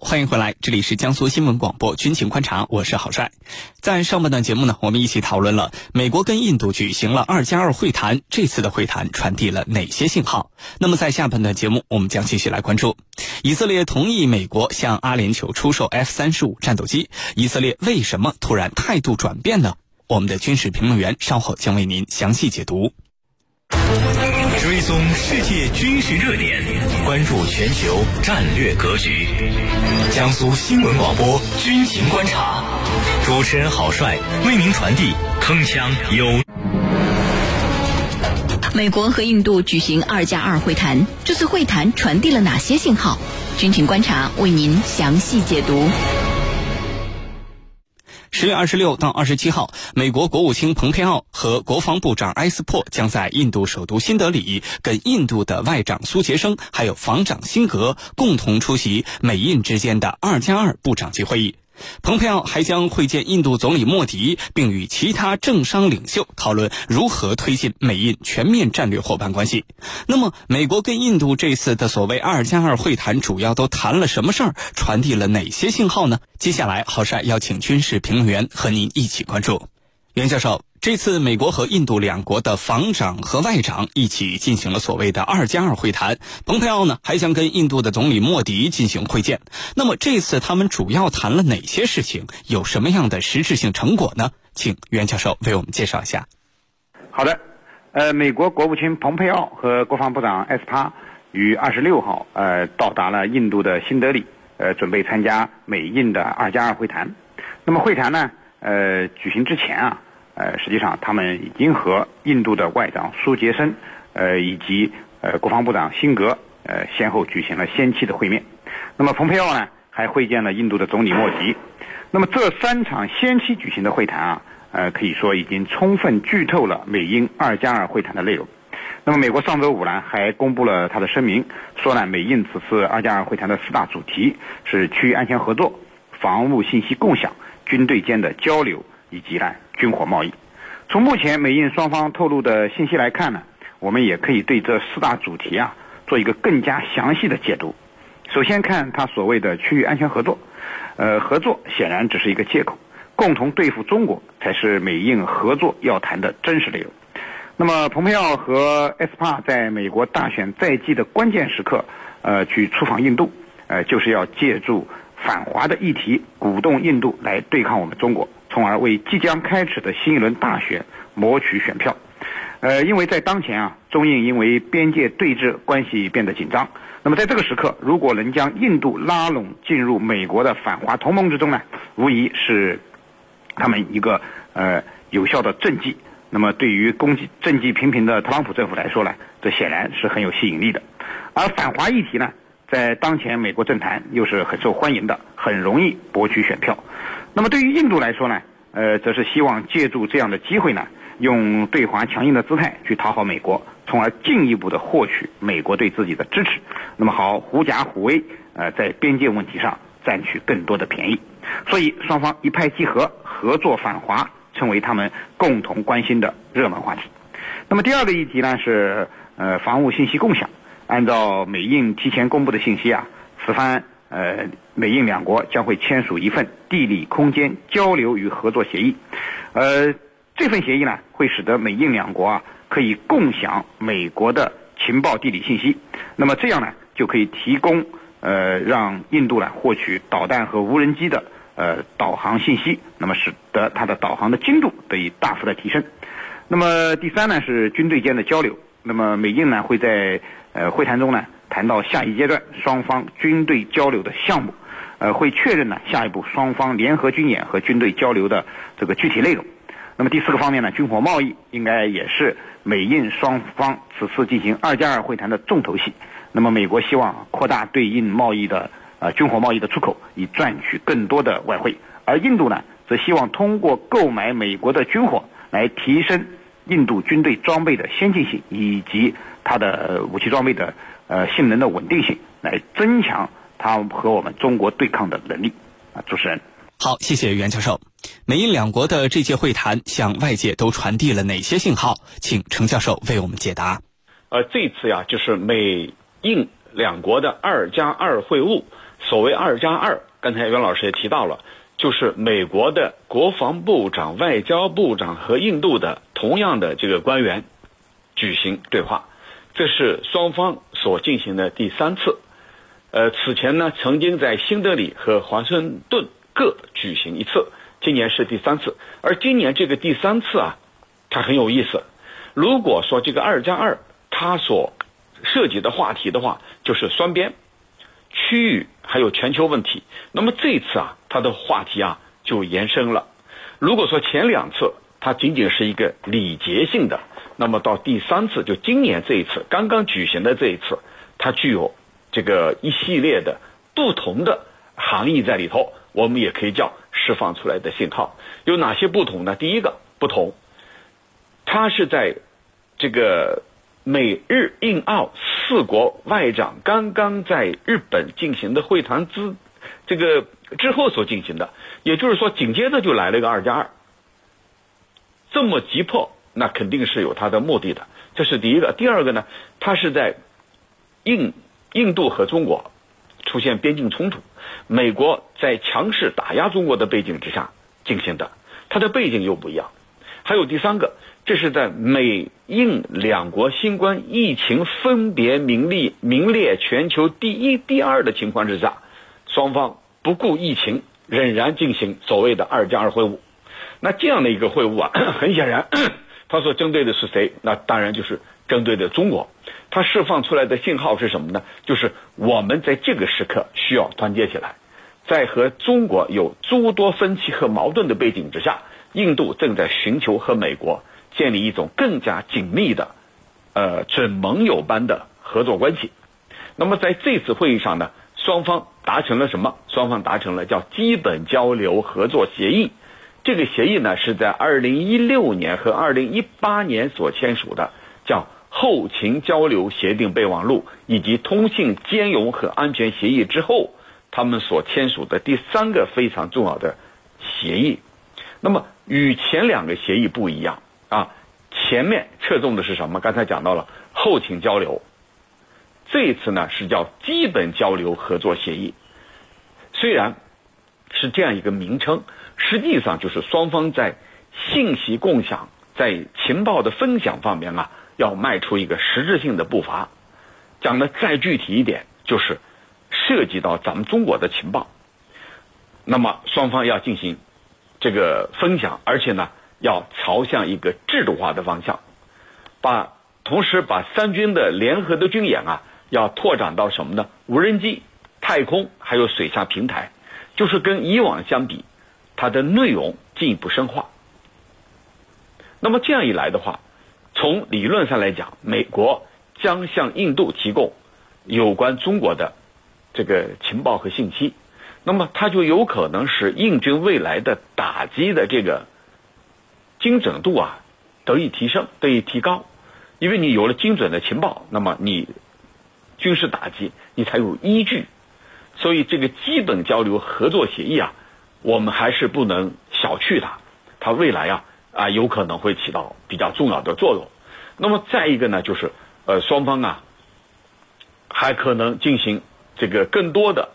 欢迎回来，这里是江苏新闻广播军情观察，我是郝帅。在上半段节目呢，我们一起讨论了美国跟印度举行了二加二会谈，这次的会谈传递了哪些信号？那么在下半段节目，我们将继续来关注以色列同意美国向阿联酋出售 F 三十五战斗机，以色列为什么突然态度转变呢？我们的军事评论员稍后将为您详细解读。追踪世界军事热点，关注全球战略格局。江苏新闻广播军情观察，主持人郝帅为您传递铿锵有。美国和印度举行二加二会谈，这次会谈传递了哪些信号？军情观察为您详细解读。十月二十六到二十七号，美国国务卿蓬佩奥和国防部长埃斯珀将在印度首都新德里跟印度的外长苏杰生还有防长辛格共同出席美印之间的二加二部长级会议。蓬佩奥还将会见印度总理莫迪，并与其他政商领袖讨论如何推进美印全面战略伙伴关系。那么，美国跟印度这次的所谓“二加二”会谈，主要都谈了什么事儿？传递了哪些信号呢？接下来，郝帅邀请军事评论员和您一起关注。袁教授，这次美国和印度两国的防长和外长一起进行了所谓的“二加二”会谈。蓬佩奥呢，还将跟印度的总理莫迪进行会见。那么这次他们主要谈了哪些事情？有什么样的实质性成果呢？请袁教授为我们介绍一下。好的，呃，美国国务卿蓬佩奥和国防部长埃斯帕于二十六号呃到达了印度的新德里，呃，准备参加美印的“二加二”会谈。那么会谈呢？呃，举行之前啊，呃，实际上他们已经和印度的外长苏杰生，呃，以及呃国防部长辛格，呃，先后举行了先期的会面。那么蓬佩奥呢，还会见了印度的总理莫迪。那么这三场先期举行的会谈啊，呃，可以说已经充分剧透了美英二加二会谈的内容。那么美国上周五呢，还公布了他的声明，说呢，美印此次二加二会谈的四大主题是区域安全合作、防务信息共享。军队间的交流以及呢军火贸易，从目前美印双方透露的信息来看呢，我们也可以对这四大主题啊做一个更加详细的解读。首先看他所谓的区域安全合作，呃，合作显然只是一个借口，共同对付中国才是美印合作要谈的真实内容。那么，蓬佩奥和埃斯帕在美国大选在即的关键时刻，呃，去出访印度，呃，就是要借助。反华的议题，鼓动印度来对抗我们中国，从而为即将开始的新一轮大选谋取选票。呃，因为在当前啊，中印因为边界对峙关系变得紧张。那么在这个时刻，如果能将印度拉拢进入美国的反华同盟之中呢，无疑是他们一个呃有效的政绩。那么对于攻击政绩频频的特朗普政府来说呢，这显然是很有吸引力的。而反华议题呢？在当前美国政坛又是很受欢迎的，很容易博取选票。那么对于印度来说呢，呃，则是希望借助这样的机会呢，用对华强硬的姿态去讨好美国，从而进一步的获取美国对自己的支持。那么好，狐假虎威，呃，在边界问题上占取更多的便宜。所以双方一拍即合，合作反华成为他们共同关心的热门话题。那么第二个议题呢是呃防务信息共享。按照美印提前公布的信息啊，此番呃美印两国将会签署一份地理空间交流与合作协议，呃这份协议呢会使得美印两国啊可以共享美国的情报地理信息，那么这样呢就可以提供呃让印度呢获取导弹和无人机的呃导航信息，那么使得它的导航的精度得以大幅的提升。那么第三呢是军队间的交流，那么美印呢会在呃，会谈中呢，谈到下一阶段双方军队交流的项目，呃，会确认呢下一步双方联合军演和军队交流的这个具体内容。那么第四个方面呢，军火贸易应该也是美印双方此次进行二加二会谈的重头戏。那么美国希望扩大对印贸易的呃军火贸易的出口，以赚取更多的外汇。而印度呢，则希望通过购买美国的军火来提升印度军队装备的先进性以及。它的武器装备的呃性能的稳定性，来增强它和我们中国对抗的能力。啊，主持人，好，谢谢袁教授。美印两国的这届会谈向外界都传递了哪些信号？请程教授为我们解答。呃，这次呀，就是美印两国的二加二会晤，所谓二加二，刚才袁老师也提到了，就是美国的国防部长、外交部长和印度的同样的这个官员举行对话，这是双方所进行的第三次。呃，此前呢，曾经在新德里和华盛顿各举行一次，今年是第三次。而今年这个第三次啊，它很有意思。如果说这个二加二，它所涉及的话题的话，就是双边、区域还有全球问题。那么这次啊，它的话题啊就延伸了。如果说前两次它仅仅是一个礼节性的，那么到第三次，就今年这一次刚刚举行的这一次，它具有。这个一系列的不同的含义在里头，我们也可以叫释放出来的信号。有哪些不同呢？第一个不同，它是在这个美日印澳四国外长刚刚在日本进行的会谈之这个之后所进行的，也就是说，紧接着就来了一个二加二，这么急迫，那肯定是有它的目的的。这是第一个。第二个呢，它是在印。印度和中国出现边境冲突，美国在强势打压中国的背景之下进行的，它的背景又不一样。还有第三个，这是在美印两国新冠疫情分别名列名列全球第一、第二的情况之下，双方不顾疫情，仍然进行所谓的二加二会晤。那这样的一个会晤啊，很显然，他所针对的是谁？那当然就是针对的中国。它释放出来的信号是什么呢？就是我们在这个时刻需要团结起来，在和中国有诸多分歧和矛盾的背景之下，印度正在寻求和美国建立一种更加紧密的，呃，准盟友般的合作关系。那么在这次会议上呢，双方达成了什么？双方达成了叫基本交流合作协议。这个协议呢，是在二零一六年和二零一八年所签署的，叫。后勤交流协定备忘录以及通信兼容和安全协议之后，他们所签署的第三个非常重要的协议。那么与前两个协议不一样啊，前面侧重的是什么？刚才讲到了后勤交流，这一次呢是叫基本交流合作协议。虽然是这样一个名称，实际上就是双方在信息共享、在情报的分享方面啊。要迈出一个实质性的步伐，讲的再具体一点，就是涉及到咱们中国的情报，那么双方要进行这个分享，而且呢，要朝向一个制度化的方向，把同时把三军的联合的军演啊，要拓展到什么呢？无人机、太空还有水下平台，就是跟以往相比，它的内容进一步深化。那么这样一来的话。从理论上来讲，美国将向印度提供有关中国的这个情报和信息，那么它就有可能使印军未来的打击的这个精准度啊得以提升、得以提高。因为你有了精准的情报，那么你军事打击你才有依据。所以这个基本交流合作协议啊，我们还是不能小觑它。它未来啊。啊，有可能会起到比较重要的作用。那么再一个呢，就是呃，双方啊，还可能进行这个更多的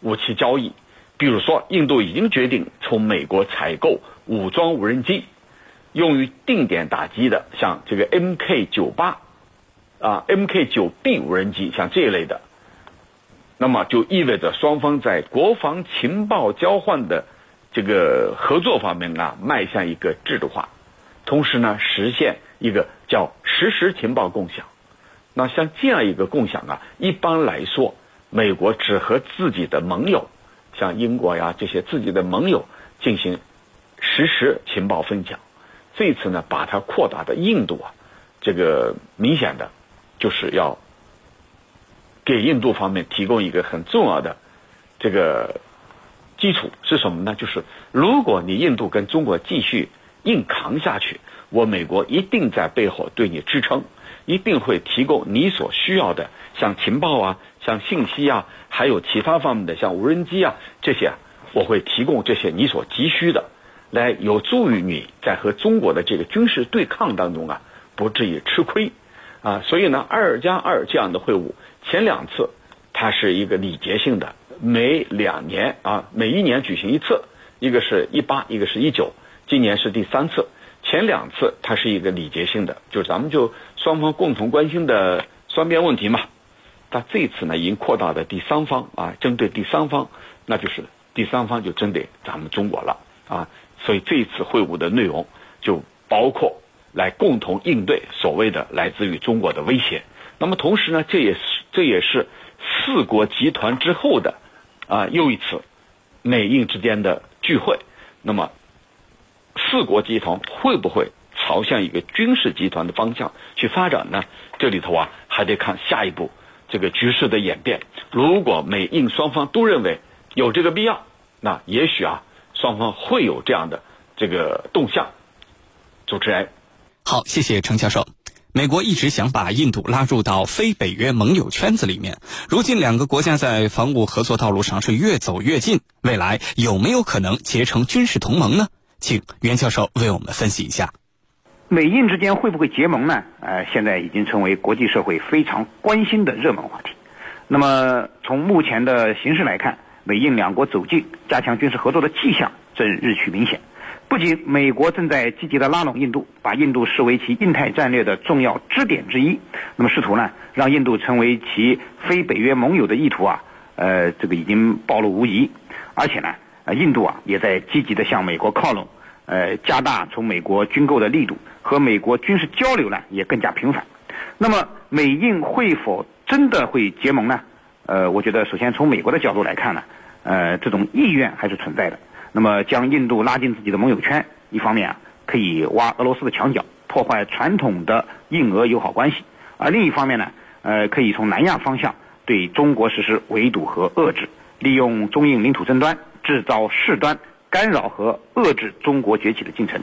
武器交易。比如说，印度已经决定从美国采购武装无人机，用于定点打击的，像这个 Mk 九八啊，Mk 九 B 无人机，像这一类的。那么就意味着双方在国防情报交换的。这个合作方面啊，迈向一个制度化，同时呢，实现一个叫实时情报共享。那像这样一个共享啊，一般来说，美国只和自己的盟友，像英国呀这些自己的盟友进行实时情报分享。这次呢，把它扩大到印度啊，这个明显的就是要给印度方面提供一个很重要的这个。基础是什么呢？就是如果你印度跟中国继续硬扛下去，我美国一定在背后对你支撑，一定会提供你所需要的，像情报啊，像信息啊，还有其他方面的，像无人机啊这些，我会提供这些你所急需的，来有助于你在和中国的这个军事对抗当中啊，不至于吃亏啊。所以呢，二加二这样的会晤，前两次它是一个礼节性的。每两年啊，每一年举行一次，一个是一八，一个是一九，今年是第三次。前两次它是一个礼节性的，就是咱们就双方共同关心的双边问题嘛。但这次呢，已经扩大的第三方啊，针对第三方，那就是第三方就针对咱们中国了啊。所以这一次会晤的内容就包括来共同应对所谓的来自于中国的威胁。那么同时呢，这也是这也是四国集团之后的啊又一次美印之间的聚会。那么四国集团会不会朝向一个军事集团的方向去发展呢？这里头啊还得看下一步。这个局势的演变，如果美印双方都认为有这个必要，那也许啊，双方会有这样的这个动向。主持人，好，谢谢程教授。美国一直想把印度拉入到非北约盟友圈子里面，如今两个国家在防务合作道路上是越走越近，未来有没有可能结成军事同盟呢？请袁教授为我们分析一下。美印之间会不会结盟呢？呃，现在已经成为国际社会非常关心的热门话题。那么从目前的形势来看，美印两国走近、加强军事合作的迹象正日趋明显。不仅美国正在积极的拉拢印度，把印度视为其印太战略的重要支点之一，那么试图呢让印度成为其非北约盟友的意图啊，呃，这个已经暴露无遗。而且呢，呃，印度啊也在积极的向美国靠拢，呃，加大从美国军购的力度。和美国军事交流呢也更加频繁，那么美印会否真的会结盟呢？呃，我觉得首先从美国的角度来看呢，呃，这种意愿还是存在的。那么将印度拉进自己的盟友圈，一方面啊可以挖俄罗斯的墙角，破坏传统的印俄友好关系；而另一方面呢，呃，可以从南亚方向对中国实施围堵和遏制，利用中印领土争端制造事端，干扰和遏制中国崛起的进程。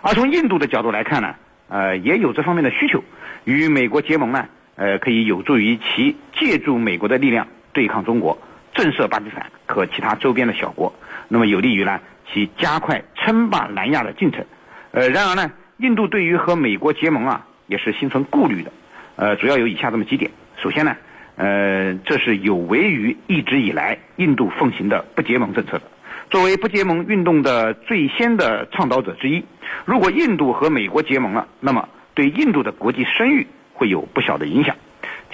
而从印度的角度来看呢，呃，也有这方面的需求。与美国结盟呢，呃，可以有助于其借助美国的力量对抗中国，震慑巴基斯坦和其他周边的小国。那么有利于呢其加快称霸南亚的进程。呃，然而呢，印度对于和美国结盟啊，也是心存顾虑的。呃，主要有以下这么几点。首先呢，呃，这是有违于一直以来印度奉行的不结盟政策的。作为不结盟运动的最先的倡导者之一，如果印度和美国结盟了，那么对印度的国际声誉会有不小的影响。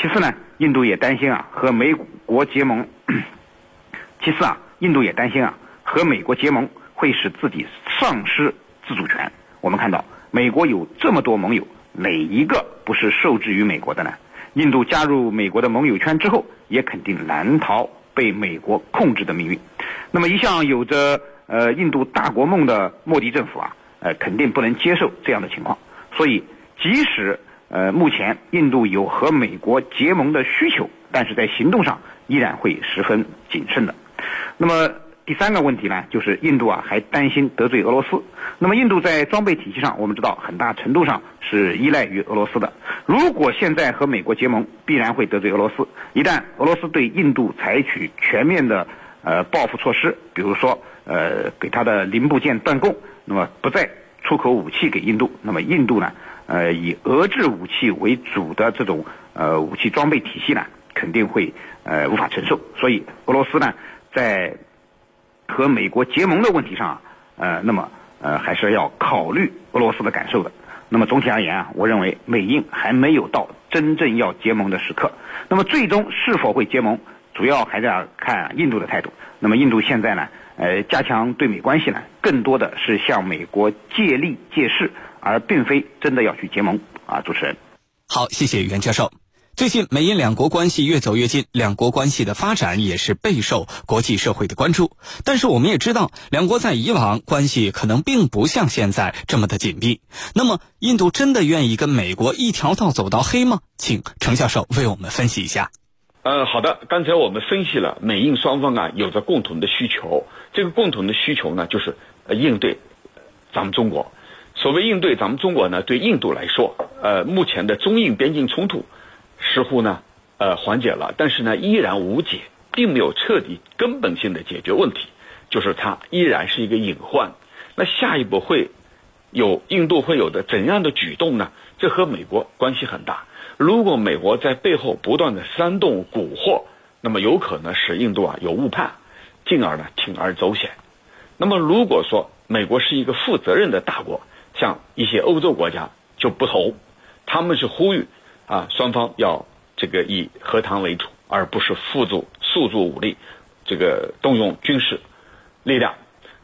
其次呢，印度也担心啊和美国结盟。其次啊，印度也担心啊和美国结盟会使自己丧失自主权。我们看到，美国有这么多盟友，哪一个不是受制于美国的呢？印度加入美国的盟友圈之后，也肯定难逃。被美国控制的命运，那么一向有着呃印度大国梦的莫迪政府啊，呃肯定不能接受这样的情况。所以，即使呃目前印度有和美国结盟的需求，但是在行动上依然会十分谨慎的。那么。第三个问题呢，就是印度啊还担心得罪俄罗斯。那么印度在装备体系上，我们知道很大程度上是依赖于俄罗斯的。如果现在和美国结盟，必然会得罪俄罗斯。一旦俄罗斯对印度采取全面的呃报复措施，比如说呃给他的零部件断供，那么不再出口武器给印度，那么印度呢呃以俄制武器为主的这种呃武器装备体系呢，肯定会呃无法承受。所以俄罗斯呢在和美国结盟的问题上，呃，那么呃还是要考虑俄罗斯的感受的。那么总体而言啊，我认为美印还没有到真正要结盟的时刻。那么最终是否会结盟，主要还是要看印度的态度。那么印度现在呢，呃，加强对美关系呢，更多的是向美国借力借势，而并非真的要去结盟啊。主持人，好，谢谢袁教授。最近，美印两国关系越走越近，两国关系的发展也是备受国际社会的关注。但是，我们也知道，两国在以往关系可能并不像现在这么的紧密。那么，印度真的愿意跟美国一条道走到黑吗？请程教授为我们分析一下。呃，好的，刚才我们分析了美印双方啊有着共同的需求，这个共同的需求呢，就是应对咱们中国。所谓应对咱们中国呢，对印度来说，呃，目前的中印边境冲突。似乎呢，呃，缓解了，但是呢，依然无解，并没有彻底根本性的解决问题，就是它依然是一个隐患。那下一步会有印度会有的怎样的举动呢？这和美国关系很大。如果美国在背后不断的煽动、蛊惑那么有可能使印度啊有误判，进而呢铤而走险。那么如果说美国是一个负责任的大国，像一些欧洲国家就不同，他们是呼吁啊双方要这个以和谈为主，而不是付诸诉诸武力，这个动用军事力量。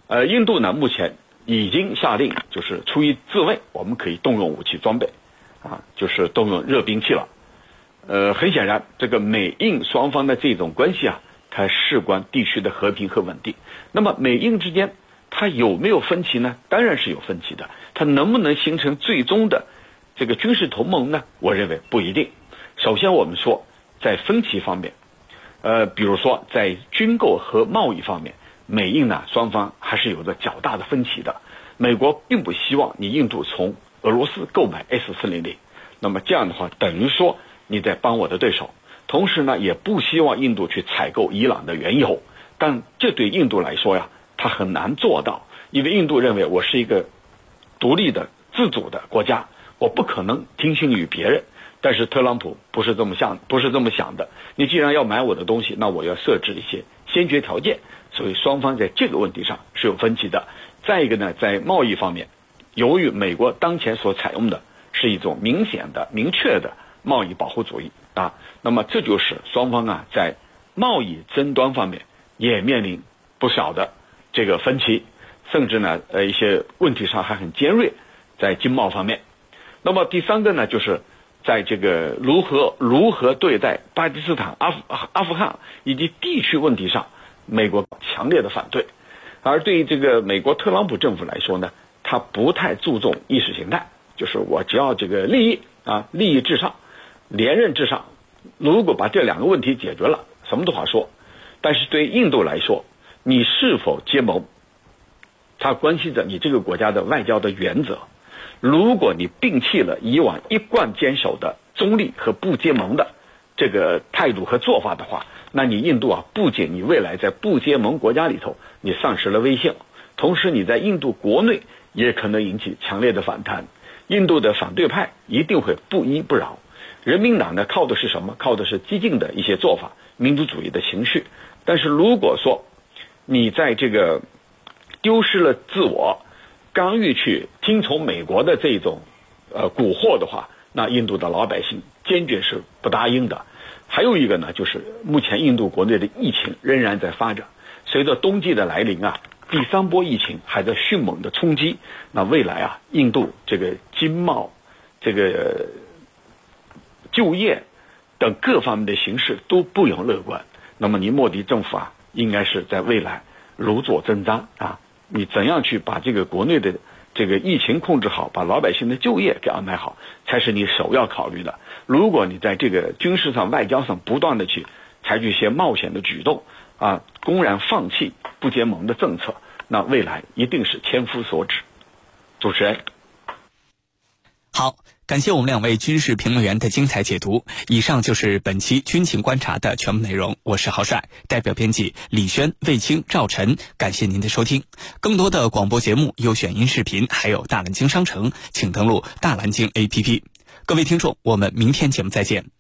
呃，印度呢目前已经下令，就是出于自卫，我们可以动用武器装备，啊，就是动用热兵器了。呃，很显然，这个美印双方的这种关系啊，它事关地区的和平和稳定。那么，美印之间它有没有分歧呢？当然是有分歧的。它能不能形成最终的这个军事同盟呢？我认为不一定。首先，我们说在分歧方面，呃，比如说在军购和贸易方面，美印呢双方还是有着较大的分歧的。美国并不希望你印度从俄罗斯购买 S 四零零，那么这样的话等于说。你在帮我的对手，同时呢，也不希望印度去采购伊朗的原油，但这对印度来说呀，他很难做到，因为印度认为我是一个独立的、自主的国家，我不可能听信于别人。但是特朗普不是这么想，不是这么想的。你既然要买我的东西，那我要设置一些先决条件，所以双方在这个问题上是有分歧的。再一个呢，在贸易方面，由于美国当前所采用的是一种明显的、明确的。贸易保护主义啊，那么这就是双方啊在贸易争端方面也面临不小的这个分歧，甚至呢呃一些问题上还很尖锐，在经贸方面。那么第三个呢，就是在这个如何如何对待巴基斯坦、阿富阿富汗以及地区问题上，美国强烈的反对。而对于这个美国特朗普政府来说呢，他不太注重意识形态，就是我只要这个利益啊，利益至上。连任至上，如果把这两个问题解决了，什么都好说。但是对印度来说，你是否结盟，它关系着你这个国家的外交的原则。如果你摒弃了以往一贯坚守的中立和不结盟的这个态度和做法的话，那你印度啊，不仅你未来在不结盟国家里头你丧失了威信，同时你在印度国内也可能引起强烈的反弹。印度的反对派一定会不依不饶。人民党呢，靠的是什么？靠的是激进的一些做法，民族主义的情绪。但是如果说你在这个丢失了自我，干预去听从美国的这种呃蛊惑的话，那印度的老百姓坚决是不答应的。还有一个呢，就是目前印度国内的疫情仍然在发展，随着冬季的来临啊，第三波疫情还在迅猛的冲击。那未来啊，印度这个经贸这个。就业等各方面的形势都不容乐观。那么，尼莫迪政府啊，应该是在未来如坐针毡啊！你怎样去把这个国内的这个疫情控制好，把老百姓的就业给安排好，才是你首要考虑的。如果你在这个军事上、外交上不断的去采取一些冒险的举动啊，公然放弃不结盟的政策，那未来一定是千夫所指。主持人，好。感谢我们两位军事评论员的精彩解读。以上就是本期军情观察的全部内容。我是郝帅，代表编辑李轩、魏青、赵晨。感谢您的收听。更多的广播节目、优选音视频，还有大蓝鲸商城，请登录大蓝鲸 APP。各位听众，我们明天节目再见。